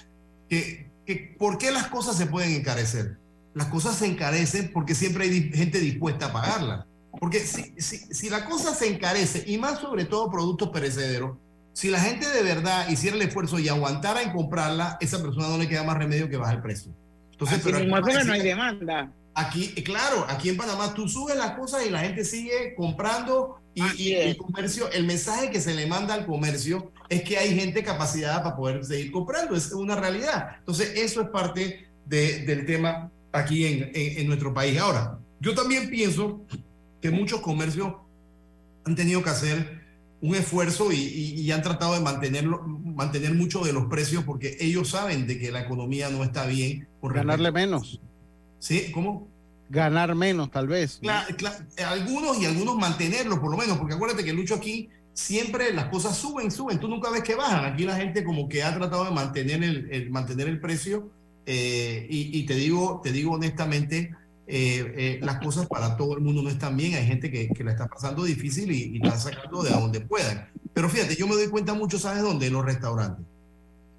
que, que ¿por qué las cosas se pueden encarecer? Las cosas se encarecen porque siempre hay gente dispuesta a pagarlas. Porque si, si, si la cosa se encarece, y más sobre todo productos perecederos, si la gente de verdad hiciera el esfuerzo y aguantara en comprarla, esa persona no le queda más remedio que bajar el precio. Entonces, pero no hay demanda. Aquí, claro, aquí en Panamá tú subes las cosas y la gente sigue comprando y, el comercio, el mensaje que se le manda al comercio es que hay gente capacitada para poder seguir comprando, es una realidad. Entonces, eso es parte del tema aquí en, en, nuestro país. Ahora, yo también pienso que muchos comercios han tenido que hacer un esfuerzo y, y, han tratado de mantenerlo, mantener mucho de los precios porque ellos saben de que la economía no está bien. Por ganarle menos ¿Sí? ¿Cómo? Ganar menos, tal vez. algunos y algunos mantenerlos, por lo menos, porque acuérdate que Lucho aquí siempre las cosas suben, suben. Tú nunca ves que bajan. Aquí la gente como que ha tratado de mantener el, mantener el precio. Eh, y, te digo, te digo honestamente, eh, eh, las cosas para todo el mundo no están bien. Hay gente que, que la está pasando difícil y, y está sacando de donde puedan. Pero fíjate, yo me doy cuenta mucho, ¿sabes dónde? En los restaurantes.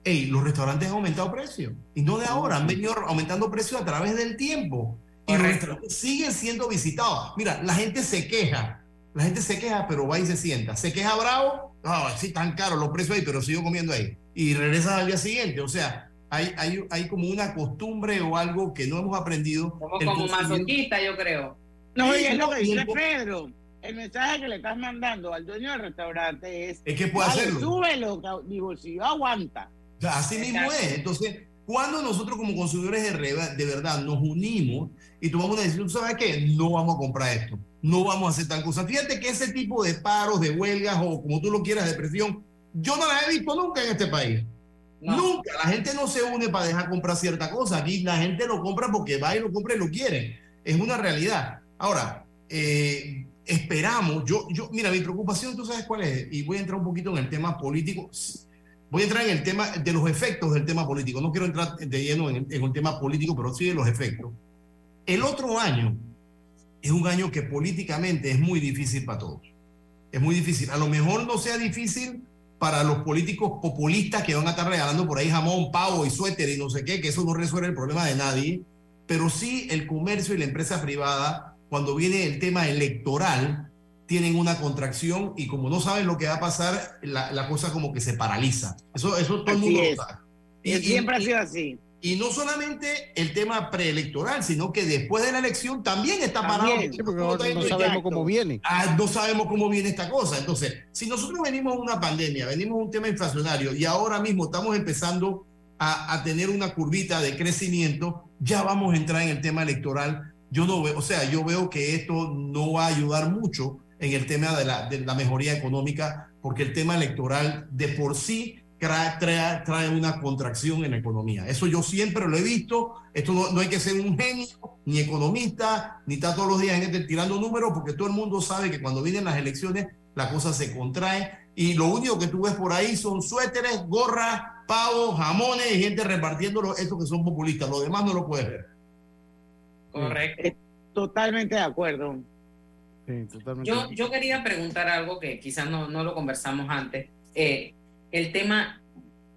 Ey, los restaurantes han aumentado precios. Y no de ahora, han venido aumentando precios a través del tiempo. Y los restaurantes siguen siendo visitados. Mira, la gente se queja la gente se queja, pero va y se sienta. Se queja bravo, ah, sí, tan caro los precios ahí, pero sigo comiendo ahí. Y regresa al día siguiente. O sea, hay, hay, hay como una costumbre o algo que no hemos aprendido. Como, como masoquista, yo creo. No, y es lo que dice Pedro. El mensaje que le estás mandando al dueño del restaurante es: es que puede hacerlo. Súbelo, mi bolsillo aguanta. Así mismo es. Entonces, cuando nosotros como consumidores de, de verdad nos unimos y tomamos una decisión, ¿sabes qué? No vamos a comprar esto no vamos a hacer tal cosa. Fíjate que ese tipo de paros, de huelgas o como tú lo quieras, de presión, yo no las he visto nunca en este país. Nunca. La gente no se une para dejar comprar cierta cosa. Aquí la gente lo compra porque va y lo compra y lo quiere. Es una realidad. Ahora, eh, esperamos, yo, yo, mira, mi preocupación, tú sabes cuál es, y voy a entrar un poquito en el tema político. Voy a entrar en el tema de los efectos del tema político. No quiero entrar de lleno en, en un tema político, pero sí de los efectos. El otro año, es un año que políticamente es muy difícil para todos. Es muy difícil. A lo mejor no sea difícil para los políticos populistas que van a estar regalando por ahí jamón, pavo y suéter y no sé qué, que eso no resuelve el problema de nadie, pero sí el comercio y la empresa privada, cuando viene el tema electoral, tienen una contracción y como no saben lo que va a pasar, la, cosa como que se paraliza. Eso, eso todo el mundo lo sabe. Y, siempre ha sido así. Y no solamente el tema preelectoral, sino que después de la elección también está parado. porque no, sabemos cómo viene. Ah, no sabemos cómo viene esta cosa. Entonces, si nosotros venimos de una pandemia, venimos de un tema inflacionario y ahora mismo estamos empezando a, a, tener una curvita de crecimiento, ya vamos a entrar en el tema electoral. Yo no veo, o sea, yo veo que esto no va a ayudar mucho en el tema de la, de la mejoría económica, porque el tema electoral de por sí trae, trae, una contracción en la economía. Eso yo siempre lo he visto. Esto no, hay que ser un genio, ni economista, ni estar todos los días gente tirando números, porque todo el mundo sabe que cuando vienen las elecciones la cosa se contrae y lo único que tú ves por ahí son suéteres, gorras, pavos, jamones y gente repartiendo estos que son populistas. Lo demás no lo puedes ver. Correcto. Totalmente de acuerdo. Yo, yo quería preguntar algo que quizás no, no lo conversamos antes. Eh, el tema,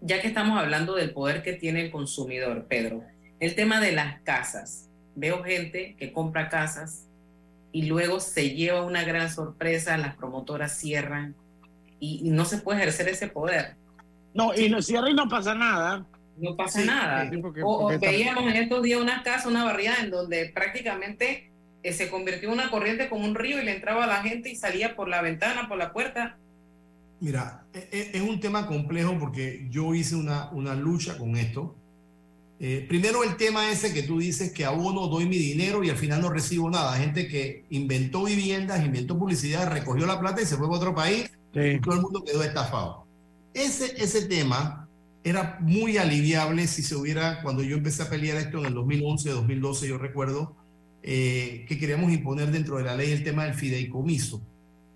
ya que estamos hablando del poder que tiene el consumidor, Pedro, el tema de las casas. Veo gente que compra casas y luego se lleva una gran sorpresa, las promotoras cierran y, no se puede ejercer ese poder. No, y no cierra y no pasa nada. No pasa nada. o, veíamos en estos días una casa, una barriada en donde prácticamente eh, se convirtió en una corriente como un río y le entraba a la gente y salía por la ventana, por la puerta Mira, e, e, es un tema complejo porque yo hice una, una lucha con esto. Eh, primero el tema ese que tú dices que abono, doy mi dinero y al final no recibo nada. Gente que inventó viviendas, inventó publicidad, recogió la plata y se fue a otro país y todo el mundo quedó estafado. Ese, ese tema era muy aliviable si se hubiera, cuando yo empecé a pelear esto en el 2011, 2012, yo recuerdo eh, que queríamos imponer dentro de la ley el tema del fideicomiso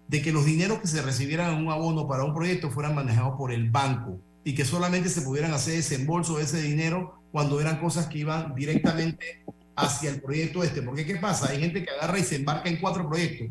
de que los dineros que se recibieran en un abono para un proyecto fueran manejados por el banco y que solamente se pudieran hacer desembolso de ese dinero cuando eran cosas que iban directamente hacia el proyecto este. Porque ¿qué pasa? Hay gente que agarra y se embarca en cuatro proyectos.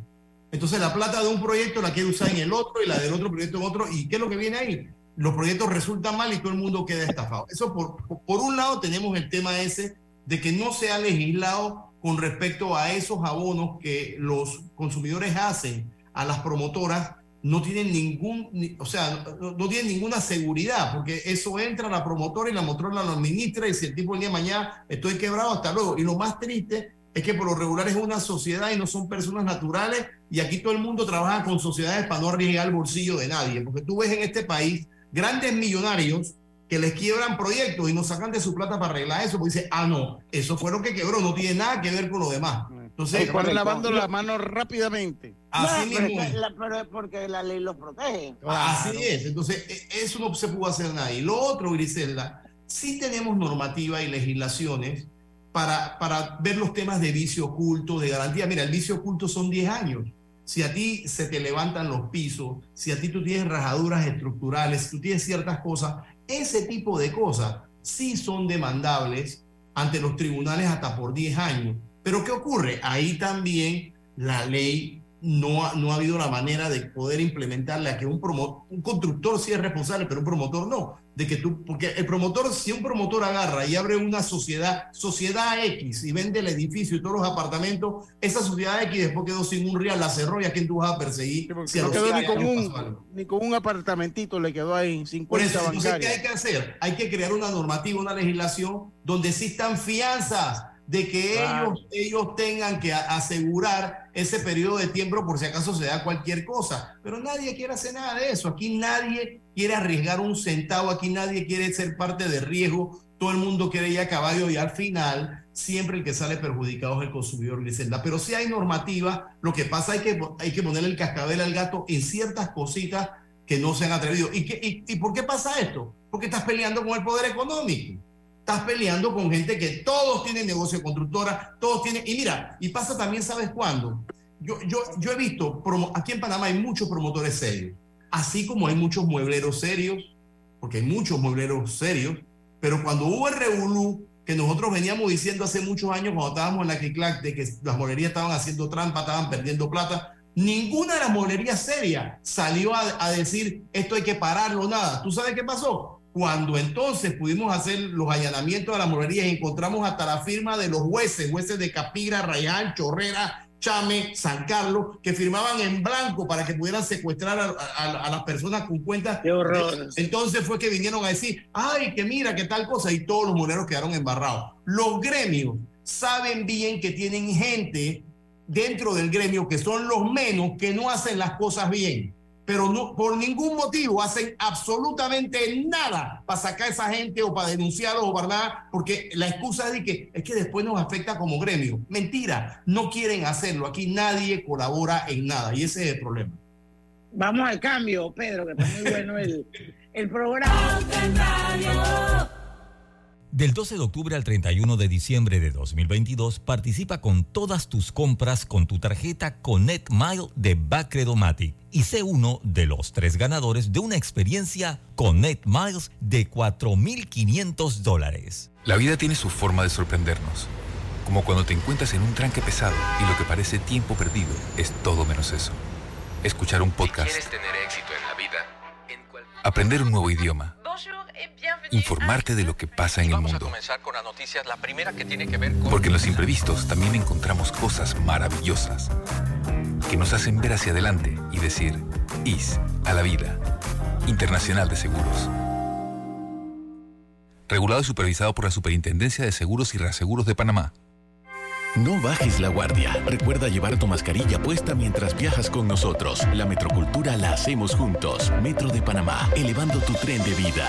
Entonces la plata de un proyecto la quiere usar en el otro y la del otro proyecto en otro. ¿Y qué es lo que viene ahí? Los proyectos resultan mal y todo el mundo queda estafado. Eso por, por un lado tenemos el tema ese de que no se ha legislado con respecto a esos abonos que los consumidores hacen a las promotoras no tienen ningún, o sea, no, tienen ninguna seguridad, porque eso entra a la promotora y la promotora lo administra y si el tipo el día de mañana estoy quebrado, hasta luego. Y lo más triste es que por lo regular es una sociedad y no son personas naturales y aquí todo el mundo trabaja con sociedades para no arriesgar el bolsillo de nadie, porque tú ves en este país grandes millonarios que les quiebran proyectos y nos sacan de su plata para arreglar eso, porque dice, ah, no, eso fue lo que quebró, no tiene nada que ver con lo demás. Entonces, van lavando las manos rápidamente. Así mismo. Pero, porque la ley los protege. Así es. Entonces, e, eso no se pudo hacer nada. Y lo otro, Griselda, sí tenemos normativa y legislaciones para, para ver los temas de vicio oculto, de garantía. Mira, el vicio oculto son 10 años. Si a ti se te levantan los pisos, si a ti tú tienes rajaduras estructurales, si tú tienes ciertas cosas, ese tipo de cosas sí son demandables ante los tribunales hasta por 10 años. Pero ¿qué ocurre? Ahí también la ley no ha, no ha habido la manera de poder implementarla, que un, un constructor sí es responsable, pero un promotor no. De que tú, porque el promotor, si un promotor agarra y abre una sociedad, sociedad X, y vende el edificio y todos los apartamentos, esa sociedad X después quedó sin un real, la cerró y a quién tú vas a perseguir. si no quedó ni con, un, ni con un apartamentito, le quedó ahí 50 Por eso, entonces, ¿qué hay que hacer? Hay que crear una normativa, una legislación donde existan fianzas de que ellos, ellos tengan que asegurar ese periodo de tiempo por si acaso se da cualquier cosa. Pero nadie quiere hacer nada de eso. Aquí nadie quiere arriesgar un centavo, aquí nadie quiere ser parte de riesgo. Todo el mundo quiere ir a caballo y al final siempre el que sale perjudicado es el consumidor Griselda. Pero si hay normativa, lo que pasa es que hay que ponerle el cascabel al gato en ciertas cositas que no se han atrevido. ¿Y, qué, y por qué pasa esto? Porque estás peleando con el poder económico estás peleando con gente que todos tienen negocio de constructora, todos tienen... Y mira, y pasa también, ¿sabes cuándo? Yo, yo, yo he visto, aquí en Panamá hay muchos promotores serios, así como hay muchos muebleros serios, porque hay muchos muebleros serios, pero cuando hubo el revolú, que nosotros veníamos diciendo hace muchos años cuando estábamos en la CICLAC de que las mueblerías estaban haciendo trampa, estaban perdiendo plata, ninguna de las mueblerías serias salió a, a decir esto hay que pararlo, nada. ¿Tú sabes qué pasó? Cuando entonces pudimos hacer los allanamientos de las morerías y encontramos hasta la firma de los jueces, jueces de Capira, Rayán, Chorrera, Chame, San Carlos, que firmaban en blanco para que pudieran secuestrar a, las personas con cuentas. Qué horror. Entonces fue que vinieron a decir, ay, que mira, qué tal cosa, y todos los moneros quedaron embarrados. Los gremios saben bien que tienen gente dentro del gremio que son los menos que no hacen las cosas bien pero no, por ningún motivo hacen absolutamente nada para sacar a esa gente o para denunciarlos o para nada, porque la excusa es de que es que después nos afecta como gremio. Mentira, no quieren hacerlo. Aquí nadie colabora en nada y ese es el problema. Vamos al cambio, Pedro, que está muy bueno el, el programa. Del 12 de octubre al 31 de diciembre de 2022, participa con todas tus compras con tu tarjeta Connect Mile de Bacredomatic y sé uno de los tres ganadores de una experiencia Connect Miles de 4.500 dólares. La vida tiene su forma de sorprendernos, como cuando te encuentras en un tranque pesado y lo que parece tiempo perdido es todo menos eso. Escuchar un podcast. quieres tener éxito en la vida, aprender un nuevo idioma informarte de lo que pasa en el mundo. Porque en los imprevistos también encontramos cosas maravillosas que nos hacen ver hacia adelante y decir, IS a la vida. Internacional de Seguros. Regulado y supervisado por la Superintendencia de Seguros y Reaseguros de Panamá. No bajes la guardia. Recuerda llevar tu mascarilla puesta mientras viajas con nosotros. La metrocultura la hacemos juntos. Metro de Panamá, elevando tu tren de vida.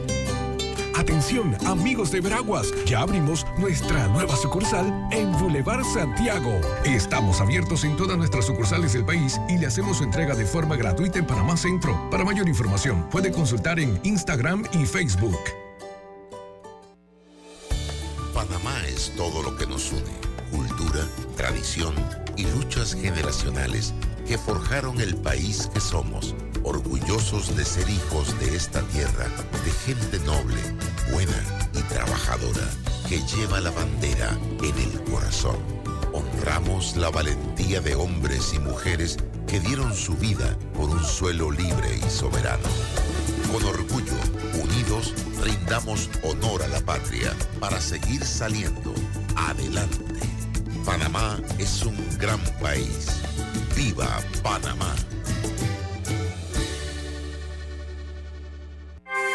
Atención, amigos de Veraguas, ya abrimos nuestra nueva sucursal en Boulevard Santiago. Estamos abiertos en todas nuestras sucursales del país y le hacemos su entrega de forma gratuita en Panamá Centro. Para mayor información, puede consultar en Instagram y Facebook. Panamá es todo lo que nos une. Cultura, tradición y luchas generacionales que forjaron el país que somos orgullosos de ser hijos de esta tierra, de gente noble, buena y trabajadora, que lleva la bandera en el corazón. Honramos la valentía de hombres y mujeres que dieron su vida por un suelo libre y soberano. Con orgullo, unidos, rindamos honor a la patria para seguir saliendo adelante. Panamá es un gran país. ¡Viva Panamá!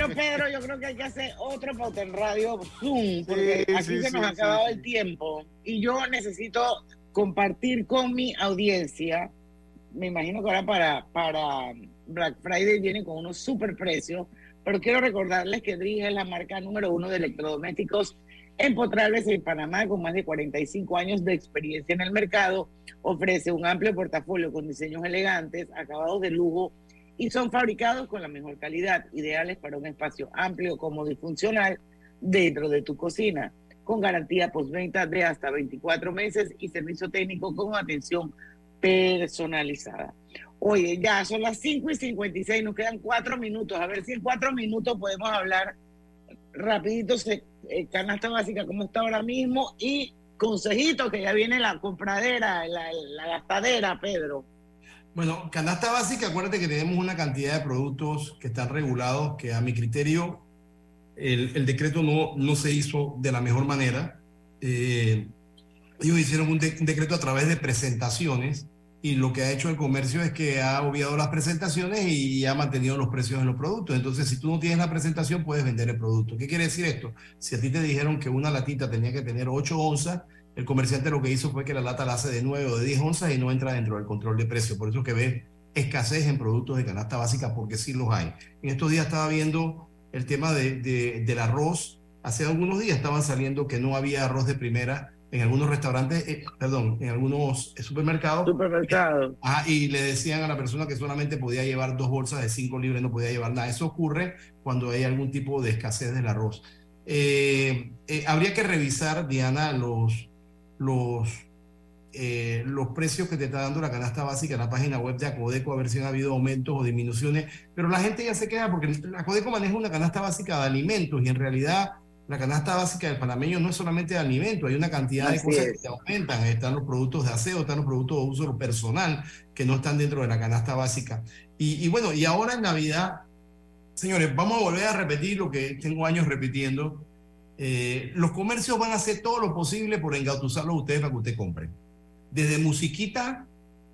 Bueno, Pedro, yo creo que hay que hacer otro pauta en radio Zoom, porque aquí se nos ha acabado el tiempo y yo necesito compartir con mi audiencia. Me imagino que ahora para, para Black Friday viene con unos super precios, pero quiero recordarles que Drige es la marca número uno de electrodomésticos empotrables en Panamá, con más de 45 años de experiencia en el mercado. Ofrece un amplio portafolio con diseños elegantes, acabados de lujo y son fabricados con la mejor calidad, ideales para un espacio amplio, cómodo y funcional dentro de tu cocina, con garantía postventa de hasta 24 meses y servicio técnico con atención personalizada. Oye, ya son las 5 y 56, nos quedan cuatro minutos. A ver si en cuatro minutos podemos hablar rapidito, eh, canasta básica, como está ahora mismo, y consejito, que ya viene la compradera, la gastadera, Pedro. Bueno, canasta básica, acuérdate que tenemos una cantidad de productos que están regulados, que a mi criterio el, decreto no, no se hizo de la mejor manera. Eh, ellos hicieron un, decreto a través de presentaciones y lo que ha hecho el comercio es que ha obviado las presentaciones y ha mantenido los precios en los productos. Entonces, si tú no tienes la presentación, puedes vender el producto. ¿Qué quiere decir esto? Si a ti te dijeron que una latita tenía que tener 8 onzas, el comerciante lo que hizo fue que la lata la hace de 9 o de 10 onzas y no entra dentro del control de precio. Por eso que ve escasez en productos de canasta básica, porque sí los hay. En estos días estaba viendo el tema de, del arroz. Hace algunos días estaban saliendo que no había arroz de primera en algunos restaurantes, eh, perdón, en algunos supermercados. Supermercados. y le decían a la persona que solamente podía llevar dos bolsas de 5 libras, no podía llevar nada. Eso ocurre cuando hay algún tipo de escasez del arroz. Eh, eh, habría que revisar, Diana, los, los, eh, los precios que te está dando la canasta básica en la página web de Acodeco, a ver si han habido aumentos o disminuciones, pero la gente ya se queda porque Acodeco maneja una canasta básica de alimentos y en realidad la canasta básica del panameño no es solamente de alimentos, hay una cantidad de cosas que aumentan, están los productos de aseo, están los productos de uso personal que no están dentro de la canasta básica. Y, y bueno, y ahora en Navidad, señores, vamos a volver a repetir lo que tengo años repitiendo, eh, los comercios van a hacer todo lo posible por engatusarlo a ustedes para que ustedes compren. Desde musiquita,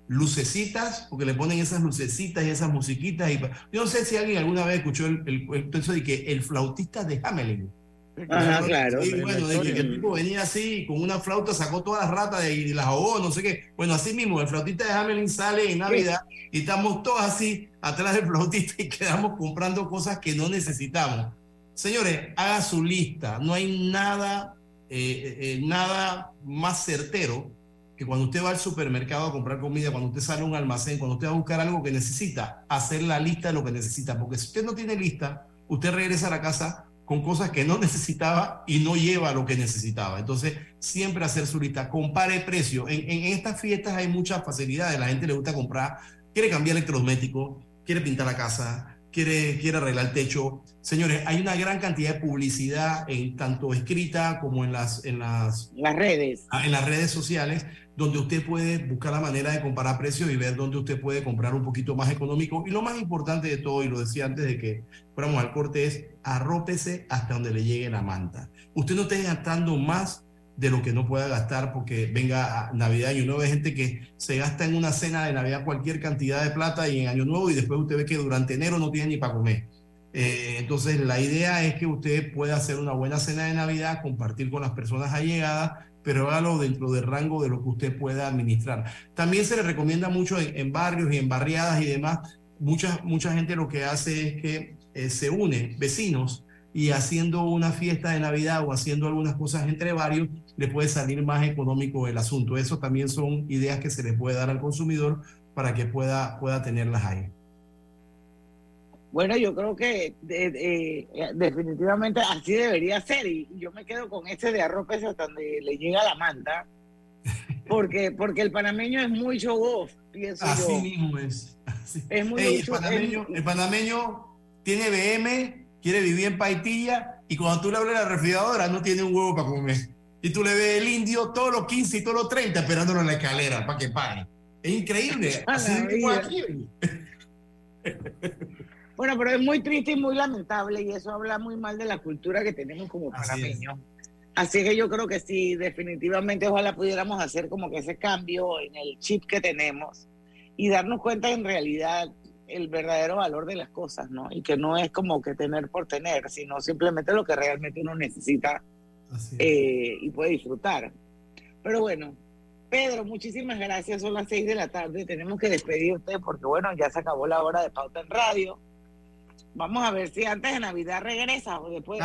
lucecitas, porque le ponen esas lucecitas y esas musiquitas. Y, yo no sé si alguien alguna vez escuchó el, el, de que el flautista de Hamelin. Ajá, claro. Y bueno, de que el tipo venía así, con una flauta, sacó todas las ratas y las ahogó, no sé qué. Bueno, así mismo, el flautista de Hamelin sale en Navidad y estamos todos así atrás del flautista y quedamos comprando cosas que no necesitamos. Señores, haga su lista. No hay nada, eh, eh, eh, nada más certero que cuando usted va al supermercado a comprar comida, cuando usted sale a un almacén, cuando usted va a buscar algo que necesita, hacer la lista de lo que necesita. Porque si usted no tiene lista, usted regresa a la casa con cosas que no necesitaba y no lleva lo que necesitaba. Entonces, siempre hacer su lista. Compare precio. En, en estas fiestas hay muchas facilidades. La gente le gusta comprar, quiere cambiar electrodoméstico, quiere pintar la casa, quiere, quiere arreglar el techo. Señores, hay una gran cantidad de publicidad, en, tanto escrita como en las, en las, las redes. Ah, en las redes sociales, donde usted puede buscar la manera de comparar precios y ver dónde usted puede comprar un poquito más económico. Y lo más importante de todo, y lo decía antes de que fuéramos al corte, es arrópese hasta donde le llegue la manta. Usted no esté gastando más de lo que no pueda gastar porque venga Navidad y Nuevo. Hay gente que se gasta en una cena de Navidad cualquier cantidad de plata y en Año Nuevo y después usted ve que durante enero no tiene ni para comer. Eh, entonces la idea es que usted pueda hacer una buena cena de Navidad, compartir con las personas allegadas, pero hágalo dentro del rango de lo que usted pueda administrar. También se le recomienda mucho en, barrios y en barriadas y demás. Mucha, mucha gente lo que hace es que eh, se une vecinos y haciendo una fiesta de Navidad o haciendo algunas cosas entre varios, le puede salir más económico el asunto. Eso también son ideas que se le puede dar al consumidor para que pueda, pueda tenerlas ahí. Bueno, yo creo que eh, definitivamente así debería ser y yo me quedo con ese de arroz hasta donde le llega la manta, porque, porque el panameño es muy show off, pienso así mismo es. es muy el, panameño, el panameño tiene BM, quiere vivir en Paitilla y cuando tú le abres la refrigeradora no tiene un huevo para comer. Y tú le ves el indio todos los 15 y todos los 30 esperándolo en la escalera para que pague. Es increíble. Así aquí. Bueno, pero es muy triste y muy lamentable y eso habla muy mal de la cultura que tenemos como panameños. Así, que yo creo que sí, definitivamente ojalá pudiéramos hacer como que ese cambio en el chip que tenemos y darnos cuenta en realidad el verdadero valor de las cosas, ¿no? Y que no es como que tener por tener, sino simplemente lo que realmente uno necesita eh, y puede disfrutar. Pero bueno, Pedro, muchísimas gracias. Son las seis de la tarde. Tenemos que despedirte porque, bueno, ya se acabó la hora de pauta en radio. Vamos a ver si antes de Navidad regresa o después.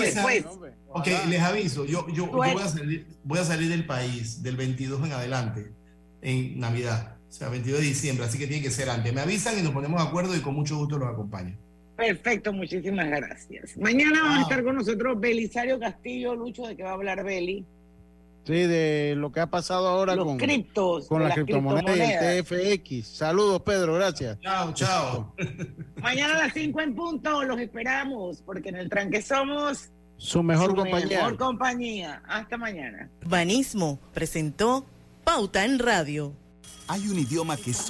después. Ok, les aviso. Yo, yo, voy, a salir, voy a salir del país del 22 en adelante, en Navidad. O sea, 22 de diciembre, así que tiene que ser antes. Me avisan y nos ponemos de acuerdo y con mucho gusto los acompaño. Perfecto, muchísimas gracias. Mañana va a estar con nosotros Belisario Castillo, Lucho, de que va a hablar Beli. Sí, de lo que ha pasado ahora con, criptos, con la criptomoneda y el TFX. Saludos, Pedro, gracias. Chao, chao. Mañana a las 5 en punto los esperamos, porque en el tranque somos su mejor compañía. Mejor compañía. Hasta mañana. Banismo presentó Pauta en Radio. Hay un idioma que solo